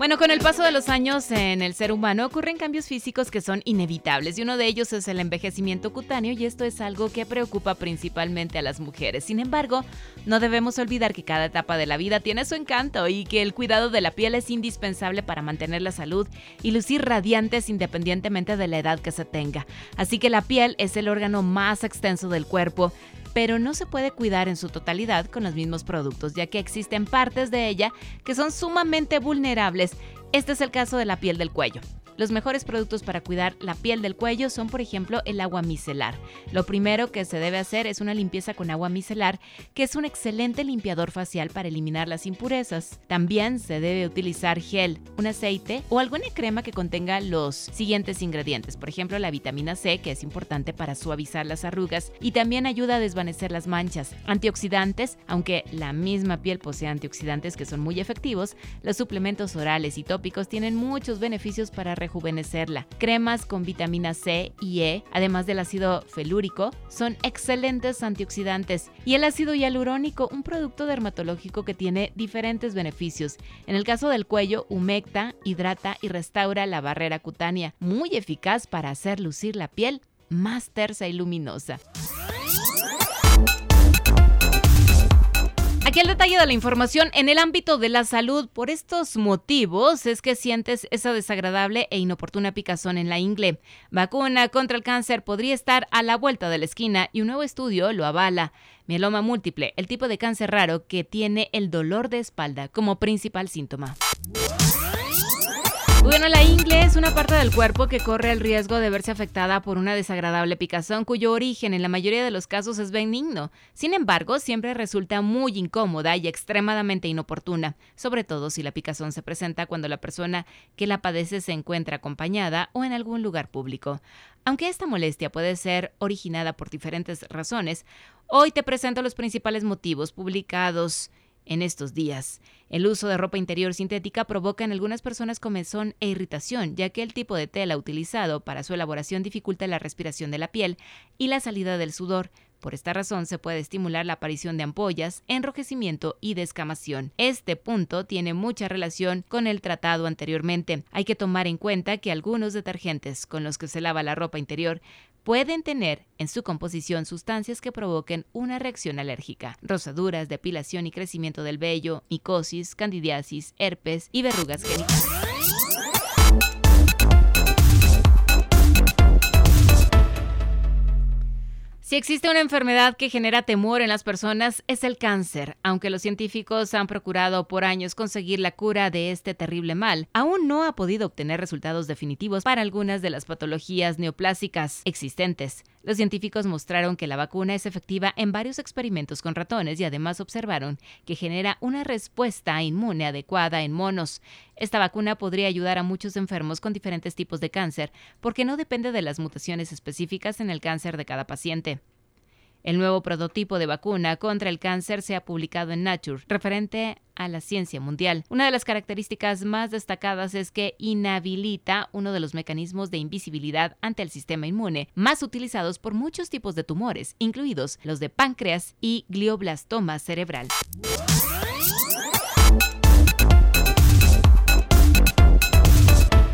Bueno, con el paso de los años en el ser humano ocurren cambios físicos que son inevitables y uno de ellos es el envejecimiento cutáneo y esto es algo que preocupa principalmente a las mujeres. Sin embargo, no debemos olvidar que cada etapa de la vida tiene su encanto y que el cuidado de la piel es indispensable para mantener la salud y lucir radiantes independientemente de la edad que se tenga. Así que la piel es el órgano más extenso del cuerpo pero no se puede cuidar en su totalidad con los mismos productos, ya que existen partes de ella que son sumamente vulnerables. Este es el caso de la piel del cuello. Los mejores productos para cuidar la piel del cuello son, por ejemplo, el agua micelar. Lo primero que se debe hacer es una limpieza con agua micelar, que es un excelente limpiador facial para eliminar las impurezas. También se debe utilizar gel, un aceite o alguna crema que contenga los siguientes ingredientes. Por ejemplo, la vitamina C, que es importante para suavizar las arrugas y también ayuda a desvanecer las manchas. Antioxidantes, aunque la misma piel posee antioxidantes que son muy efectivos, los suplementos orales y tópicos tienen muchos beneficios para Cremas con vitamina C y E, además del ácido felúrico, son excelentes antioxidantes. Y el ácido hialurónico, un producto dermatológico que tiene diferentes beneficios. En el caso del cuello, humecta, hidrata y restaura la barrera cutánea, muy eficaz para hacer lucir la piel más tersa y luminosa. Aquí el detalle de la información en el ámbito de la salud. Por estos motivos es que sientes esa desagradable e inoportuna picazón en la ingle. Vacuna contra el cáncer podría estar a la vuelta de la esquina y un nuevo estudio lo avala. Mieloma múltiple, el tipo de cáncer raro que tiene el dolor de espalda como principal síntoma. Bueno, la ingle es una parte del cuerpo que corre el riesgo de verse afectada por una desagradable picazón cuyo origen en la mayoría de los casos es benigno. Sin embargo, siempre resulta muy incómoda y extremadamente inoportuna, sobre todo si la picazón se presenta cuando la persona que la padece se encuentra acompañada o en algún lugar público. Aunque esta molestia puede ser originada por diferentes razones, hoy te presento los principales motivos publicados en estos días. El uso de ropa interior sintética provoca en algunas personas comezón e irritación, ya que el tipo de tela utilizado para su elaboración dificulta la respiración de la piel y la salida del sudor. Por esta razón se puede estimular la aparición de ampollas, enrojecimiento y descamación. Este punto tiene mucha relación con el tratado anteriormente. Hay que tomar en cuenta que algunos detergentes con los que se lava la ropa interior pueden tener en su composición sustancias que provoquen una reacción alérgica, rosaduras, depilación y crecimiento del vello, micosis, candidiasis, herpes y verrugas genitales. Si existe una enfermedad que genera temor en las personas es el cáncer. Aunque los científicos han procurado por años conseguir la cura de este terrible mal, aún no ha podido obtener resultados definitivos para algunas de las patologías neoplásicas existentes. Los científicos mostraron que la vacuna es efectiva en varios experimentos con ratones y además observaron que genera una respuesta inmune adecuada en monos. Esta vacuna podría ayudar a muchos enfermos con diferentes tipos de cáncer porque no depende de las mutaciones específicas en el cáncer de cada paciente. El nuevo prototipo de vacuna contra el cáncer se ha publicado en Nature, referente a la ciencia mundial. Una de las características más destacadas es que inhabilita uno de los mecanismos de invisibilidad ante el sistema inmune más utilizados por muchos tipos de tumores, incluidos los de páncreas y glioblastoma cerebral.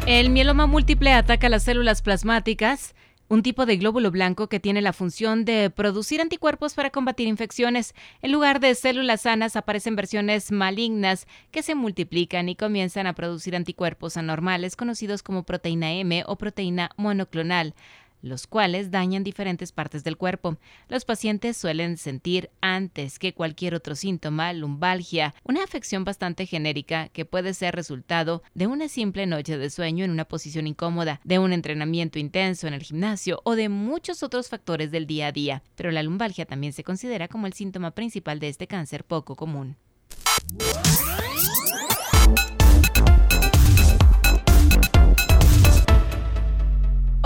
El mieloma múltiple ataca las células plasmáticas, un tipo de glóbulo blanco que tiene la función de producir anticuerpos para combatir infecciones. En lugar de células sanas aparecen versiones malignas que se multiplican y comienzan a producir anticuerpos anormales conocidos como proteína M o proteína monoclonal los cuales dañan diferentes partes del cuerpo. Los pacientes suelen sentir antes que cualquier otro síntoma lumbalgia, una afección bastante genérica que puede ser resultado de una simple noche de sueño en una posición incómoda, de un entrenamiento intenso en el gimnasio o de muchos otros factores del día a día. Pero la lumbalgia también se considera como el síntoma principal de este cáncer poco común.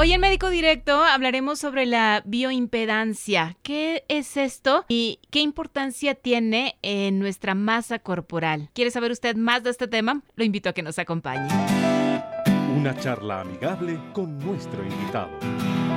Hoy en Médico Directo hablaremos sobre la bioimpedancia. ¿Qué es esto y qué importancia tiene en nuestra masa corporal? ¿Quiere saber usted más de este tema? Lo invito a que nos acompañe. Una charla amigable con nuestro invitado.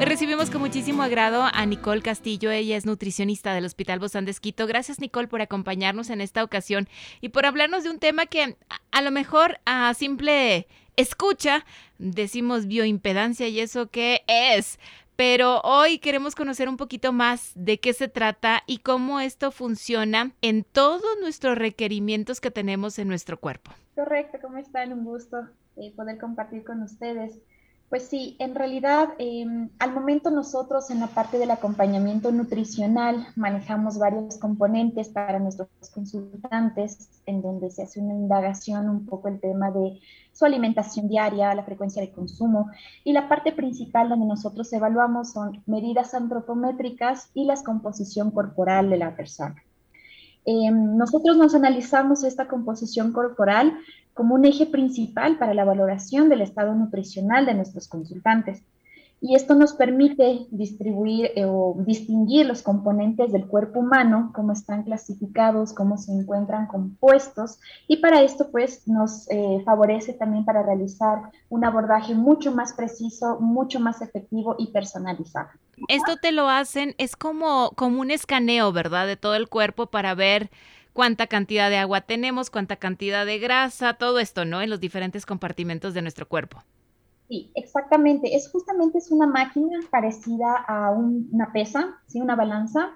Recibimos con muchísimo agrado a Nicole Castillo. Ella es nutricionista del Hospital Bozán de Esquito. Gracias, Nicole, por acompañarnos en esta ocasión y por hablarnos de un tema que a lo mejor a simple escucha decimos bioimpedancia y eso qué es. Pero hoy queremos conocer un poquito más de qué se trata y cómo esto funciona en todos nuestros requerimientos que tenemos en nuestro cuerpo. Correcto, ¿cómo están? Un gusto eh, poder compartir con ustedes. Pues sí, en realidad em, al momento nosotros en la parte del acompañamiento nutricional manejamos varios componentes para nuestros consultantes en donde se hace una indagación un poco el tema de su alimentación diaria, la frecuencia de consumo y la parte principal donde nosotros evaluamos son medidas antropométricas y la composición corporal de la persona. Em, nosotros nos analizamos esta composición corporal como un eje principal para la valoración del estado nutricional de nuestros consultantes. Y esto nos permite distribuir eh, o distinguir los componentes del cuerpo humano, cómo están clasificados, cómo se encuentran compuestos. Y para esto, pues, nos eh, favorece también para realizar un abordaje mucho más preciso, mucho más efectivo y personalizado. Esto te lo hacen, es como, como un escaneo, ¿verdad? De todo el cuerpo para ver cuánta cantidad de agua tenemos, cuánta cantidad de grasa, todo esto, ¿no? En los diferentes compartimentos de nuestro cuerpo. Sí, exactamente. Es justamente es una máquina parecida a una pesa, ¿sí? una balanza,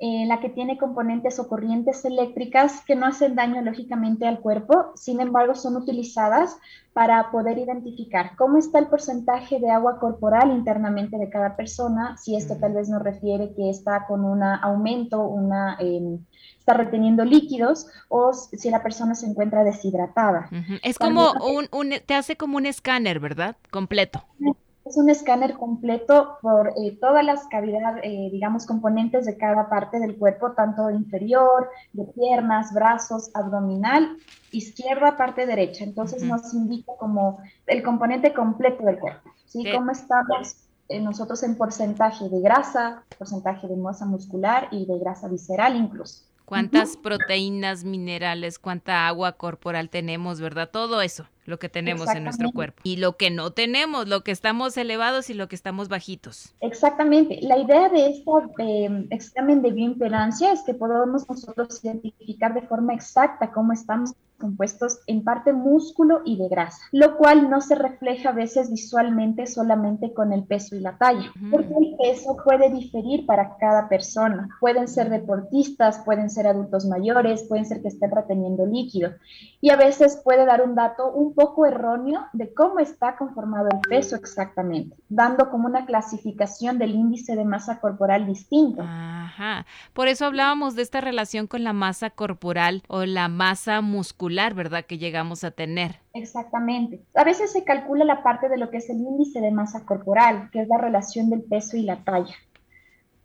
en la que tiene componentes o corrientes eléctricas que no hacen daño lógicamente al cuerpo, sin embargo son utilizadas para poder identificar cómo está el porcentaje de agua corporal internamente de cada persona, si esto tal vez nos refiere que está con un aumento, una, em, está reteniendo líquidos o si la persona se encuentra deshidratada. Es como un, un, te hace como un escáner, ¿verdad? Completo. Es un escáner completo por eh, todas las cavidades, eh, digamos, componentes de cada parte del cuerpo, tanto inferior, de piernas, brazos, abdominal, izquierda, parte derecha. Entonces nos indica como el componente completo del cuerpo, ¿sí? Cómo estamos eh, nosotros en porcentaje de grasa, porcentaje de masa muscular y de grasa visceral incluso cuántas proteínas, minerales, cuánta agua corporal tenemos, ¿verdad? Todo eso, lo que tenemos en nuestro cuerpo. Y lo que no tenemos, lo que estamos elevados y lo que estamos bajitos. Exactamente. La idea de este examen de bioimpedancia es que podamos nosotros identificar de forma exacta cómo estamos compuestos en parte músculo y de grasa, lo cual no se refleja a veces visualmente solamente con el peso y la talla, porque el peso puede diferir para cada persona. Pueden ser deportistas, pueden ser adultos mayores, pueden ser que estén reteniendo líquido y a veces puede dar un dato un poco erróneo de cómo está conformado el peso exactamente, dando como una clasificación del índice de masa corporal distinto. Ajá. Por eso hablábamos de esta relación con la masa corporal o la masa muscular ¿verdad? Que llegamos a tener. Exactamente. A veces se calcula la parte de lo que es el índice de masa corporal, que es la relación del peso y la talla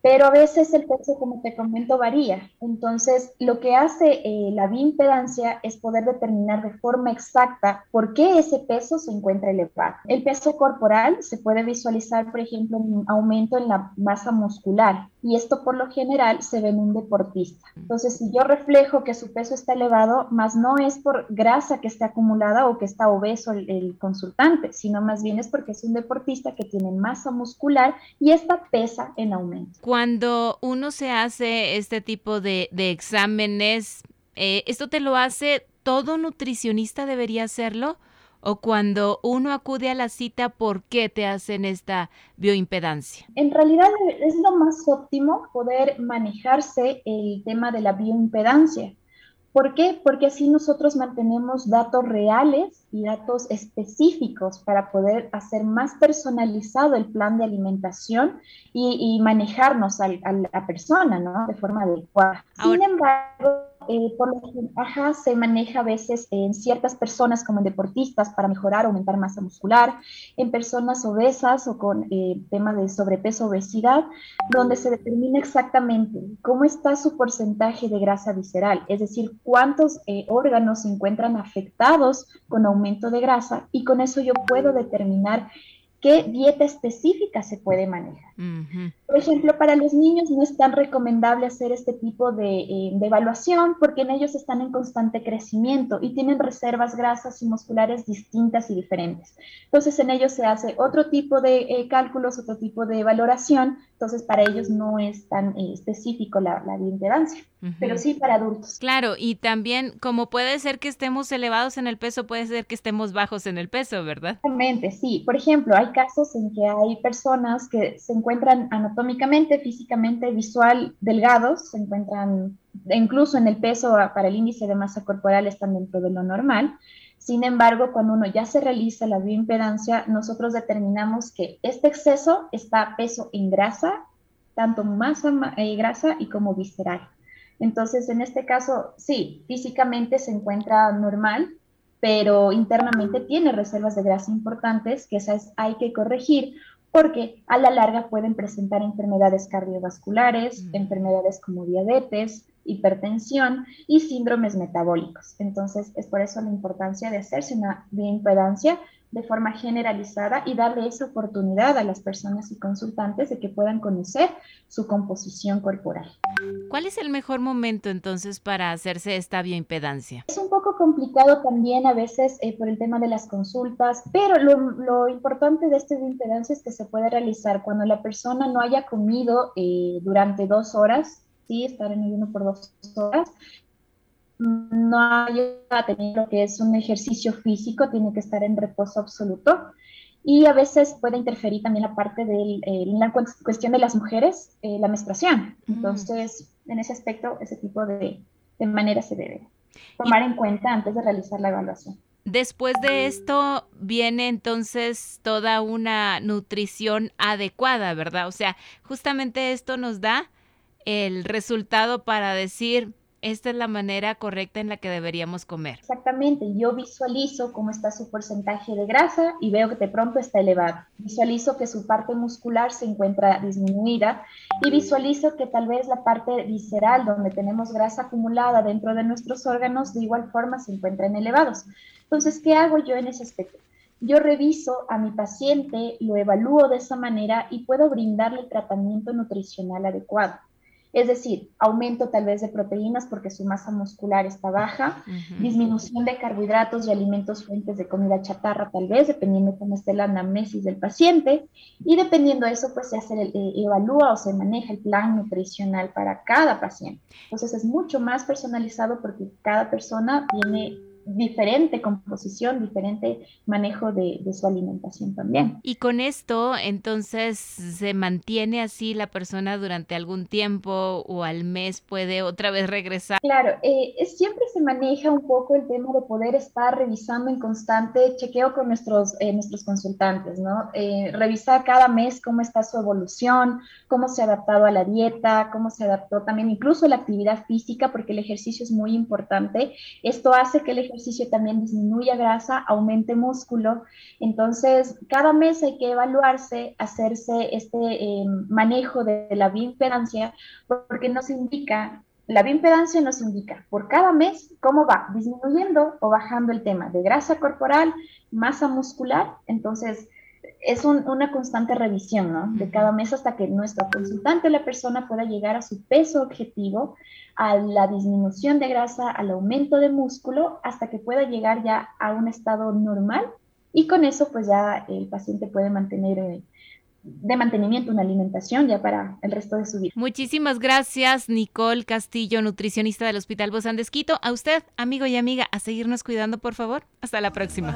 pero a veces el peso, como te comento, varía. Entonces, lo que hace eh, la bioimpedancia es poder determinar de forma exacta por qué ese peso se encuentra elevado. El peso corporal se puede visualizar, por ejemplo, en un aumento en la masa muscular, y esto por lo general se ve en un deportista. Entonces, si yo reflejo que su peso está elevado, más no es por grasa que esté acumulada o que está obeso el, el consultante, sino más bien es porque es un deportista que tiene masa muscular y esta pesa en aumento cuando uno se hace este tipo de, exámenes, eh, ¿esto te lo hace todo nutricionista debería hacerlo? ¿O cuando uno acude a la cita, por qué te hacen esta bioimpedancia? En realidad es lo más óptimo poder manejarse el tema de la bioimpedancia. ¿Por qué? Porque así nosotros mantenemos datos reales y datos específicos para poder hacer más personalizado el plan de alimentación y, manejarnos a la persona, ¿no? De forma adecuada. Sin embargo, eh, por lo ajá, se maneja a veces en ciertas personas como en deportistas para mejorar aumentar masa muscular, en personas obesas o con eh, tema de sobrepeso obesidad, donde se determina exactamente cómo está su porcentaje de grasa visceral, es decir, cuántos eh, órganos se encuentran afectados con aumento de grasa y con eso yo puedo determinar qué dieta específica se puede manejar. Por ejemplo, para los niños no es tan recomendable hacer este tipo eh, de, evaluación porque en ellos están en constante crecimiento y tienen reservas grasas y musculares distintas y diferentes. Entonces, en ellos se hace otro tipo de eh, cálculos, otro tipo de valoración. Entonces, para ellos no es tan eh, específico la, la bioimpedancia, pero sí para adultos. Claro, y también como puede ser que estemos elevados en el peso, puede ser que estemos bajos en el peso, ¿verdad? Exactamente, sí. Por ejemplo, hay casos en que hay personas que se encuentran anatómicamente, físicamente, visual, delgados, se encuentran incluso en el peso para el índice de masa corporal están dentro de lo normal. Sin embargo, cuando uno ya se realiza la bioimpedancia, nosotros determinamos que este exceso está peso en grasa, tanto masa eh, grasa y como visceral. Entonces, en este caso, sí, físicamente se encuentra normal, pero internamente tiene reservas de grasa importantes que esas hay que corregir porque a la larga pueden presentar enfermedades cardiovasculares, mm. enfermedades como diabetes, hipertensión y síndromes metabólicos. Entonces, es por eso la importancia de hacerse una bioimpedancia de forma generalizada y darle esa oportunidad a las personas y consultantes de que puedan conocer su composición corporal. ¿Cuál es el mejor momento entonces para hacerse esta bioimpedancia? Es un poco complicado también a veces eh, por el tema de las consultas, pero lo, importante de esta bioimpedancia es que se puede realizar cuando la persona no haya comido eh, durante dos horas, ¿sí? estar en ayuno por dos horas, no haya tenido lo que es un ejercicio físico, tiene que estar en reposo absoluto. Y a veces puede interferir también la parte de eh, la cuestión de las mujeres, eh, la menstruación. Entonces, en ese aspecto, ese tipo de, de manera se debe tomar en cuenta antes de realizar la evaluación. Después de esto viene entonces toda una nutrición adecuada, ¿verdad? O sea, justamente esto nos da el resultado para decir, esta es la manera correcta en la que deberíamos comer. Exactamente, yo visualizo cómo está su porcentaje de grasa y veo que de pronto está elevado. Visualizo que su parte muscular se encuentra disminuida y visualizo que tal vez la parte visceral donde tenemos grasa acumulada dentro de nuestros órganos de igual forma se encuentran elevados. Entonces, ¿qué hago yo en ese aspecto? Yo reviso a mi paciente, lo evalúo de esa manera y puedo brindarle tratamiento nutricional adecuado. Es decir, aumento tal vez de proteínas porque su masa muscular está baja, disminución de carbohidratos y alimentos fuentes de comida chatarra tal vez, dependiendo cómo esté la anamnesis del paciente. Y dependiendo de eso, pues se hace eh, evalúa o se maneja el plan nutricional para cada paciente. Entonces es mucho más personalizado porque cada persona tiene diferente composición, diferente manejo de, su alimentación también. Y con esto, entonces, ¿se mantiene así la persona durante algún tiempo o al mes puede otra vez regresar? Claro, eh, siempre se maneja un poco el tema de poder estar revisando en constante chequeo con nuestros, eh, nuestros consultantes, ¿no? Eh, revisar cada mes cómo está su evolución, cómo se ha adaptado a la dieta, cómo se adaptó también incluso la actividad física, porque el ejercicio es muy importante. Esto hace que el también disminuya grasa, aumente músculo. Entonces, cada mes hay que evaluarse, hacerse este eh, manejo de la bioimpedancia, porque nos indica, la bioimpedancia nos indica por cada mes cómo va disminuyendo o bajando el tema de grasa corporal, masa muscular. Entonces, es una constante revisión, ¿no? De cada mes hasta que nuestro consultante la persona pueda llegar a su peso objetivo, a la disminución de grasa, al aumento de músculo, hasta que pueda llegar ya a un estado normal y con eso pues ya el paciente puede mantener eh, de mantenimiento una alimentación ya para el resto de su vida. Muchísimas gracias Nicole Castillo, nutricionista del Hospital Bozán de A usted, amigo y amiga, a seguirnos cuidando por favor. Hasta la próxima.